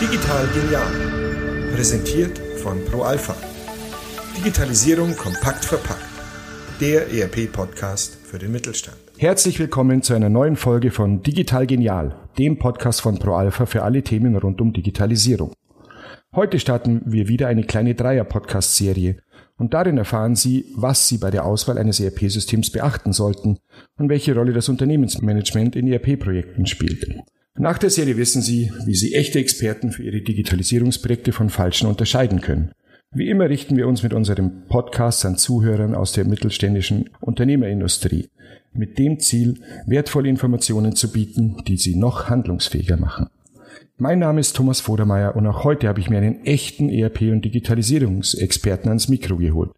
Digital genial. Präsentiert von ProAlpha. Digitalisierung kompakt verpackt. Der ERP-Podcast für den Mittelstand. Herzlich willkommen zu einer neuen Folge von Digital Genial, dem Podcast von ProAlpha für alle Themen rund um Digitalisierung. Heute starten wir wieder eine kleine Dreier-Podcast-Serie und darin erfahren Sie, was Sie bei der Auswahl eines ERP-Systems beachten sollten und welche Rolle das Unternehmensmanagement in ERP-Projekten spielt. Nach der Serie wissen Sie, wie Sie echte Experten für Ihre Digitalisierungsprojekte von falschen unterscheiden können. Wie immer richten wir uns mit unserem Podcast an Zuhörern aus der mittelständischen Unternehmerindustrie, mit dem Ziel, wertvolle Informationen zu bieten, die Sie noch handlungsfähiger machen. Mein Name ist Thomas Vodermeier und auch heute habe ich mir einen echten ERP- und Digitalisierungsexperten ans Mikro geholt.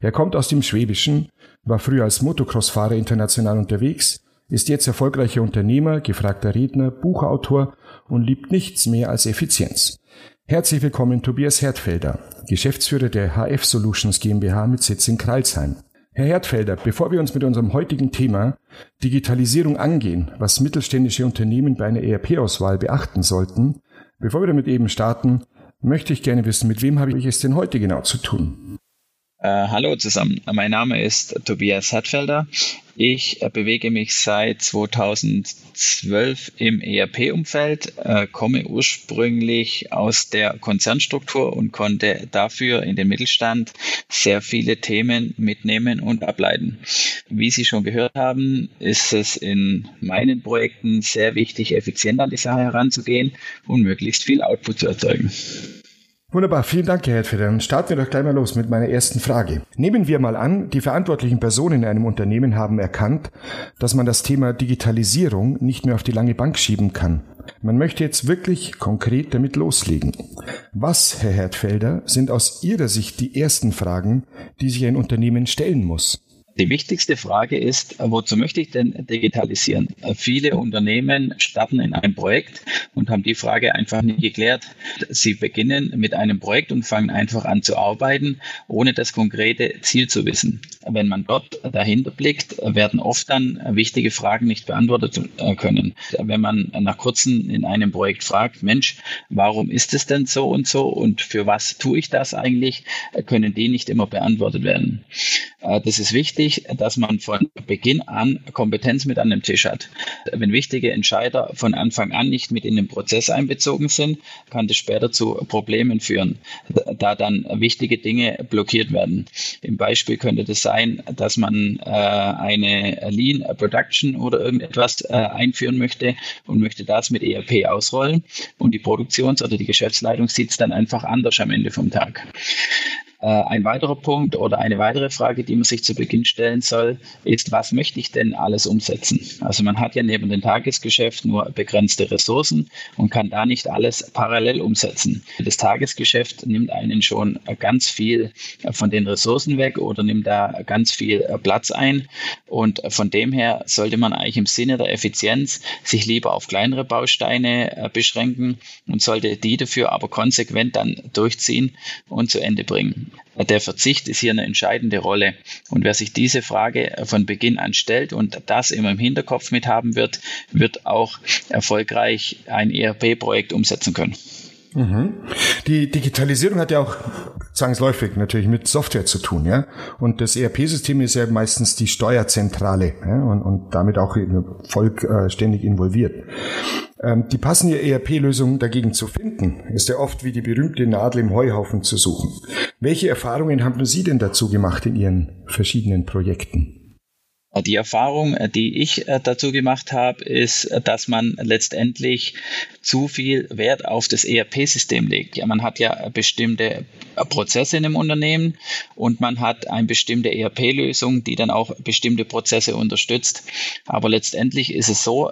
Er kommt aus dem Schwäbischen, war früher als Motocross-Fahrer international unterwegs, ist jetzt erfolgreicher Unternehmer, gefragter Redner, Buchautor und liebt nichts mehr als Effizienz. Herzlich willkommen Tobias Hertfelder, Geschäftsführer der HF Solutions GmbH mit Sitz in Kreilsheim. Herr Hertfelder, bevor wir uns mit unserem heutigen Thema Digitalisierung angehen, was mittelständische Unternehmen bei einer ERP-Auswahl beachten sollten, bevor wir damit eben starten, möchte ich gerne wissen, mit wem habe ich es denn heute genau zu tun? Äh, hallo zusammen, mein Name ist Tobias Hartfelder. Ich äh, bewege mich seit 2012 im ERP-Umfeld, äh, komme ursprünglich aus der Konzernstruktur und konnte dafür in den Mittelstand sehr viele Themen mitnehmen und ableiten. Wie Sie schon gehört haben, ist es in meinen Projekten sehr wichtig, effizient an die Sache heranzugehen und möglichst viel Output zu erzeugen. Wunderbar, vielen Dank, Herr Hedfeder. Dann starten wir doch gleich mal los mit meiner ersten Frage. Nehmen wir mal an, die verantwortlichen Personen in einem Unternehmen haben erkannt, dass man das Thema Digitalisierung nicht mehr auf die lange Bank schieben kann. Man möchte jetzt wirklich konkret damit loslegen. Was, Herr Herdfelder, sind aus Ihrer Sicht die ersten Fragen, die sich ein Unternehmen stellen muss? Die wichtigste Frage ist, wozu möchte ich denn digitalisieren? Viele Unternehmen starten in einem Projekt und haben die Frage einfach nicht geklärt. Sie beginnen mit einem Projekt und fangen einfach an zu arbeiten, ohne das konkrete Ziel zu wissen. Wenn man dort dahinter blickt, werden oft dann wichtige Fragen nicht beantwortet können. Wenn man nach kurzem in einem Projekt fragt, Mensch, warum ist es denn so und so und für was tue ich das eigentlich, können die nicht immer beantwortet werden. Das ist wichtig wichtig, dass man von Beginn an Kompetenz mit an dem Tisch hat. Wenn wichtige Entscheider von Anfang an nicht mit in den Prozess einbezogen sind, kann das später zu Problemen führen, da dann wichtige Dinge blockiert werden. Im Beispiel könnte das sein, dass man äh, eine Lean Production oder irgendetwas äh, einführen möchte und möchte das mit ERP ausrollen und die Produktions- oder die Geschäftsleitung sieht es dann einfach anders am Ende vom Tag. Äh, ein weiterer Punkt oder eine weitere Frage, die man sich zu Beginn stellen soll, ist, was möchte ich denn alles umsetzen? Also man hat ja neben dem Tagesgeschäft nur begrenzte Ressourcen und kann da nicht alles parallel umsetzen. Das Tagesgeschäft nimmt einen schon ganz viel von den Ressourcen weg oder nimmt da ganz viel Platz ein. Und von dem her sollte man eigentlich im Sinne der Effizienz sich lieber auf kleinere Bausteine äh, beschränken und sollte die dafür aber konsequent dann durchziehen und zu Ende bringen. Der Verzicht ist hier eine entscheidende Rolle. Und wer sich diese Frage von Beginn an stellt und das immer im Hinterkopf mit haben wird, wird auch erfolgreich ein ERP-Projekt umsetzen können. Mhm. Die Digitalisierung hat ja auch zwangsläufig natürlich mit Software zu tun, ja. Und das ERP-System ist ja meistens die Steuerzentrale ja? und, und damit auch vollständig äh, involviert. Ähm, die passende ERP-Lösung dagegen zu finden, ist ja oft wie die berühmte Nadel im Heuhaufen zu suchen. Welche Erfahrungen haben Sie denn dazu gemacht in Ihren verschiedenen Projekten? Die Erfahrung, äh, die ich äh, dazu gemacht habe, ist, äh, dass man letztendlich zu viel Wert auf das ERP-System legt. Ja, man hat ja bestimmte Prozesse in einem Unternehmen und man hat eine bestimmte ERP-Lösung, die dann auch bestimmte Prozesse unterstützt. Aber letztendlich ist es so,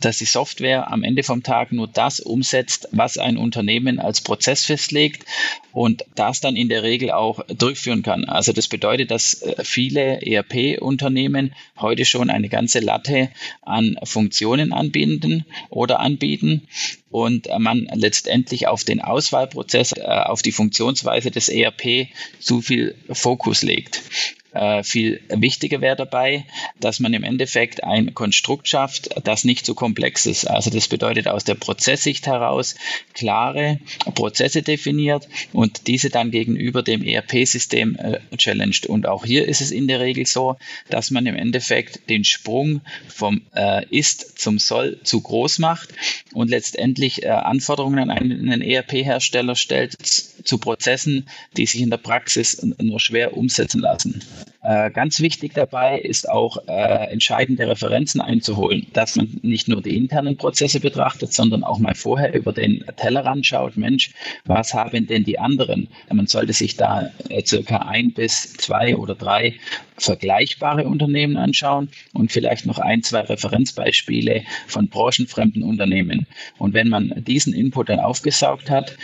dass die Software am Ende vom Tag nur das umsetzt, was ein Unternehmen als Prozess festlegt und das dann in der Regel auch durchführen kann. Also das bedeutet, dass viele ERP-Unternehmen Unternehmen heute schon eine ganze Latte an Funktionen anbieten oder anbieten und man letztendlich auf den Auswahlprozess, äh, auf die Funktionsweise des ERP zu viel Fokus legt. Äh, viel wichtiger wäre dabei, dass man im Endeffekt ein Konstrukt schafft, das nicht zu komplex ist. Also das bedeutet aus der Prozesssicht heraus klare Prozesse definiert und diese dann gegenüber dem ERP-System äh, challenged. Und auch hier ist es in der Regel so, dass man im Endeffekt den Sprung vom äh, Ist zum Soll zu groß macht und letztendlich äh, Anforderungen an einen ERP-Hersteller stellt zu Prozessen, die sich in der Praxis nur schwer umsetzen lassen. Äh, ganz wichtig dabei ist auch äh, entscheidende Referenzen einzuholen, dass man nicht nur die internen Prozesse betrachtet, sondern auch mal vorher über den Tellerrand schaut, Mensch, was haben denn die anderen? Man sollte sich da äh, circa ein bis zwei oder drei vergleichbare Unternehmen anschauen und vielleicht noch ein, zwei Referenzbeispiele von branchenfremden Unternehmen. Und wenn man diesen Input dann aufgesaugt hat,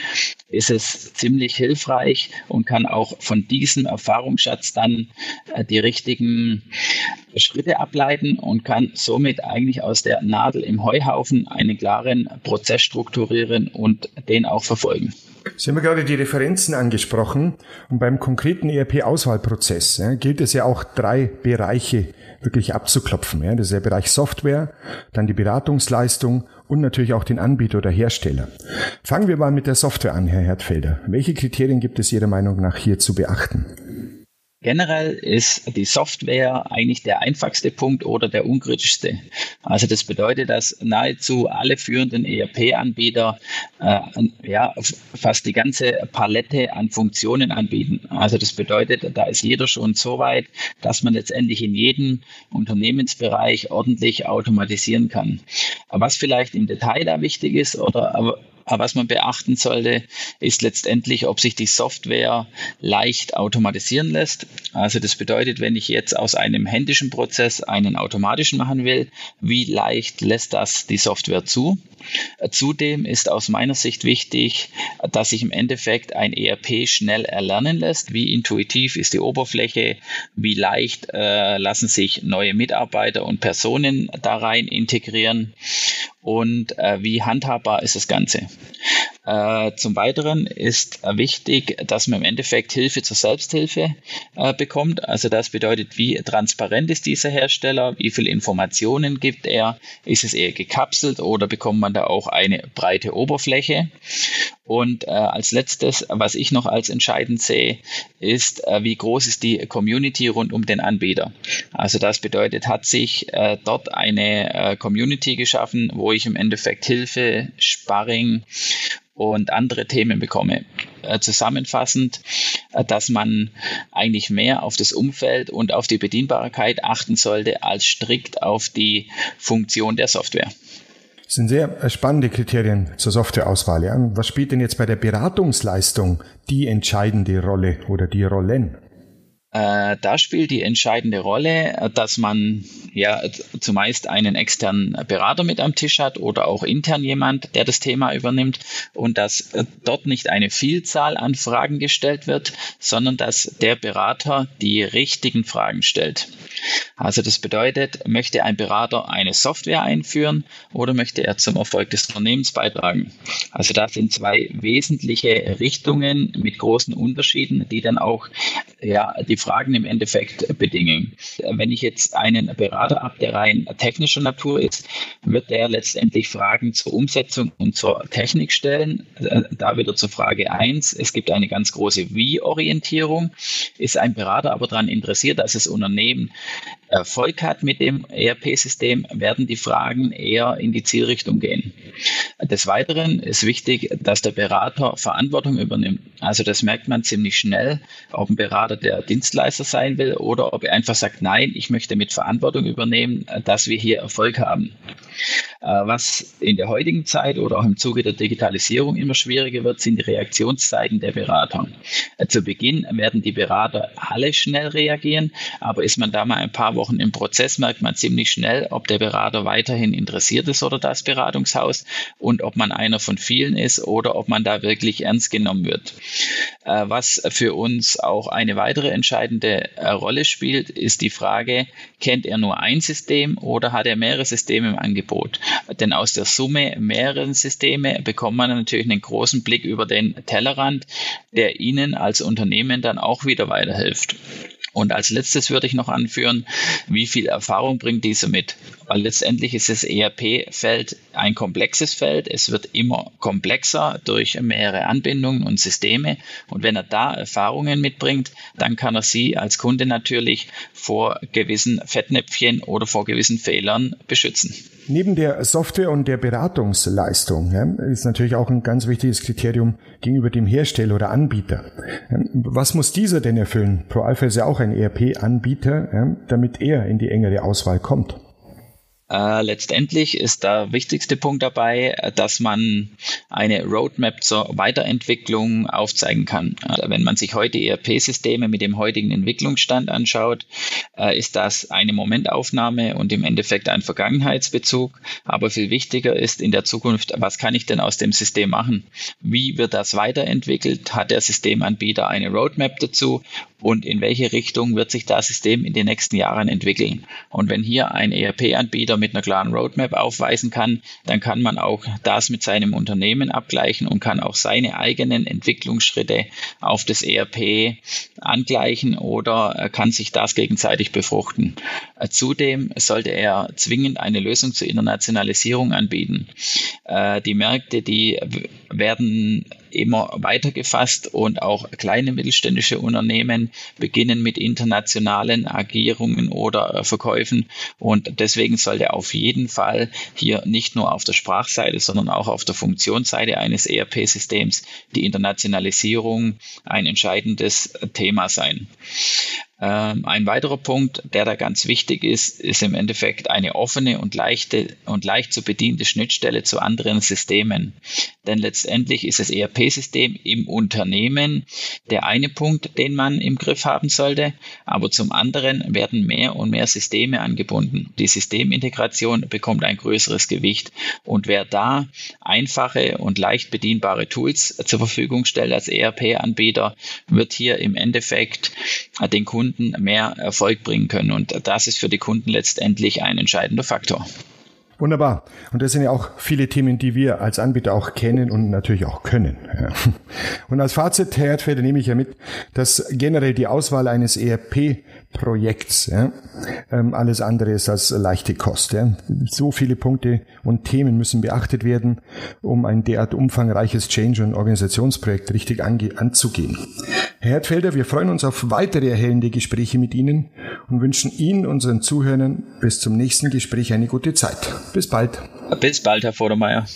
ist es ziemlich hilfreich und kann auch von diesem Erfahrungsschatz dann äh, die richtigen Schritte ableiten und kann somit eigentlich aus der Nadel im Heuhaufen einen klaren Prozess strukturieren und den auch verfolgen. Sie haben gerade die Referenzen angesprochen und beim konkreten ERP-Auswahlprozess ja, gilt es ja auch drei Bereiche wirklich abzuklopfen. Ja. Das ist der Bereich Software, dann die Beratungsleistung und natürlich auch den Anbieter oder Hersteller. Fangen wir mal mit der Software an, Herr Hertfelder. Welche Kriterien gibt es Ihrer Meinung nach hier zu beachten? Generell ist die Software eigentlich der einfachste Punkt oder der unkritischste. Also das bedeutet, dass nahezu alle führenden ERP-Anbieter äh, ja, fast die ganze Palette an Funktionen anbieten. Also das bedeutet, da ist jeder schon so weit, dass man letztendlich in jedem Unternehmensbereich ordentlich automatisieren kann. Was vielleicht im Detail da wichtig ist oder aber was man beachten sollte, ist letztendlich, ob sich die Software leicht automatisieren lässt. Also das bedeutet, wenn ich jetzt aus einem händischen Prozess einen automatischen machen will, wie leicht lässt das die Software zu? Zudem ist aus meiner Sicht wichtig, dass sich im Endeffekt ein ERP schnell erlernen lässt. Wie intuitiv ist die Oberfläche? Wie leicht äh, lassen sich neue Mitarbeiter und Personen da rein integrieren? Und äh, wie handhabbar ist das Ganze? Äh, zum Weiteren ist wichtig, dass man im Endeffekt Hilfe zur Selbsthilfe äh, bekommt. Also das bedeutet, wie transparent ist dieser Hersteller, wie viele Informationen gibt er, ist es eher gekapselt oder bekommt man da auch eine breite Oberfläche? Und äh, als letztes, was ich noch als entscheidend sehe, ist, äh, wie groß ist die Community rund um den Anbieter. Also das bedeutet, hat sich äh, dort eine äh, Community geschaffen, wo ich im Endeffekt Hilfe, Sparring und andere Themen bekomme. Äh, zusammenfassend, äh, dass man eigentlich mehr auf das Umfeld und auf die Bedienbarkeit achten sollte, als strikt auf die Funktion der Software. Das sind sehr äh, spannende Kriterien zur Softwareauswahl. Ja. Was spielt denn jetzt bei der Beratungsleistung die entscheidende Rolle oder die Rollen? Äh, da spielt die entscheidende Rolle, dass man ja zumeist einen externen Berater mit am Tisch hat oder auch intern jemand, der das Thema übernimmt und dass äh, dort nicht eine Vielzahl an Fragen gestellt wird, sondern dass der Berater die richtigen Fragen stellt. Also das bedeutet, möchte ein Berater eine Software einführen oder möchte er zum Erfolg des Unternehmens beitragen? Also das sind zwei wesentliche Richtungen mit großen Unterschieden, die dann auch ja, die Fragen im Endeffekt bedingen. Wenn ich jetzt einen Berater habe, der rein technischer Natur ist, wird der letztendlich Fragen zur Umsetzung und zur Technik stellen. Da wieder zur Frage eins: Es gibt eine ganz große Wie-Orientierung. Ist ein Berater aber daran interessiert, dass das Unternehmen Erfolg hat mit dem ERP-System, werden die Fragen eher in die Zielrichtung gehen. Des Weiteren ist wichtig, dass der Berater Verantwortung übernimmt. Also das merkt man ziemlich schnell, ob ein Berater der Dienstleister sein will oder ob er einfach sagt, nein, ich möchte mit Verantwortung übernehmen, dass wir hier Erfolg haben. Äh, was in der heutigen Zeit oder auch im Zuge der Digitalisierung immer schwieriger wird, sind die Reaktionszeiten der Berater. Äh, zu Beginn werden die Berater alle schnell reagieren, aber ist man da mal ein paar Wochen im Prozess, merkt man ziemlich schnell, ob der Berater weiterhin interessiert ist oder das Beratungshaus und ob man einer von vielen ist oder ob man da wirklich ernst genommen wird. Äh, was für uns auch eine weitere entscheidende Rolle spielt, ist die Frage, kennt er nur ein System oder hat er mehrere Systeme im Angebot? denn aus der Summe mehreren Systeme bekommt man natürlich einen großen Blick über den Tellerrand, der Ihnen als Unternehmen dann auch wieder weiterhilft. Und als letztes würde ich noch anführen, wie viel Erfahrung bringt diese mit? Weil letztendlich ist das ERP-Feld ein komplexes Feld. Es wird immer komplexer durch mehrere Anbindungen und Systeme. Und wenn er da Erfahrungen mitbringt, dann kann er Sie als Kunde natürlich vor gewissen Fettnäpfchen oder vor gewissen Fehlern beschützen. Neben der Software und der Beratungsleistung ja, ist natürlich auch ein ganz wichtiges Kriterium gegenüber dem Hersteller oder Anbieter. Was muss dieser denn erfüllen? ProAlpha ist ja auch ein ERP-Anbieter, ja, damit er in die engere Auswahl kommt. Äh, letztendlich ist der wichtigste Punkt dabei, dass man eine Roadmap zur Weiterentwicklung aufzeigen kann. Also wenn man sich heute ERP-Systeme mit dem heutigen Entwicklungsstand anschaut, äh, ist das eine Momentaufnahme und im Endeffekt ein Vergangenheitsbezug. Aber viel wichtiger ist in der Zukunft, was kann ich denn aus dem System machen? Wie wird das weiterentwickelt? Hat der Systemanbieter eine Roadmap dazu? Und in welche Richtung wird sich das System in den nächsten Jahren entwickeln? Und wenn hier ein ERP-Anbieter mit einer klaren Roadmap aufweisen kann, dann kann man auch das mit seinem Unternehmen abgleichen und kann auch seine eigenen Entwicklungsschritte auf das ERP angleichen oder kann sich das gegenseitig befruchten. Zudem sollte er zwingend eine Lösung zur Internationalisierung anbieten. Äh, die Märkte, die werden immer weiter gefasst und auch kleine mittelständische Unternehmen beginnen mit internationalen Agierungen oder Verkäufen und deswegen sollte auf jeden Fall hier nicht nur auf der Sprachseite, sondern auch auf der Funktionsseite eines ERP-Systems die Internationalisierung ein entscheidendes Thema sein. Ähm, ein weiterer Punkt, der da ganz wichtig ist, ist im Endeffekt eine offene und leichte und leicht zu bediente Schnittstelle zu anderen Systemen. Denn letztendlich ist das ERP-System im Unternehmen der eine Punkt, den man im Griff haben sollte, aber zum anderen werden mehr und mehr Systeme angebunden. Die Systemintegration bekommt ein größeres Gewicht und wer da einfache und leicht bedienbare Tools zur Verfügung stellt als ERP-Anbieter, wird hier im Endeffekt den Kunden mehr Erfolg bringen können. Und das ist für die Kunden letztendlich ein entscheidender Faktor. Wunderbar. Und das sind ja auch viele Themen, die wir als Anbieter auch kennen und natürlich auch können. Ja. Und als Fazit, Herr Erdfelder, nehme ich ja mit, dass generell die Auswahl eines ERP-Projekts ja, ähm, alles andere ist als leichte Kost. Ja. So viele Punkte und Themen müssen beachtet werden, um ein derart umfangreiches Change- und Organisationsprojekt richtig anzugehen. Herr Erdfelder, wir freuen uns auf weitere erhellende Gespräche mit Ihnen und wünschen Ihnen, unseren Zuhörern, bis zum nächsten Gespräch eine gute Zeit. Bis bald. Bis bald, Herr Vordermeier.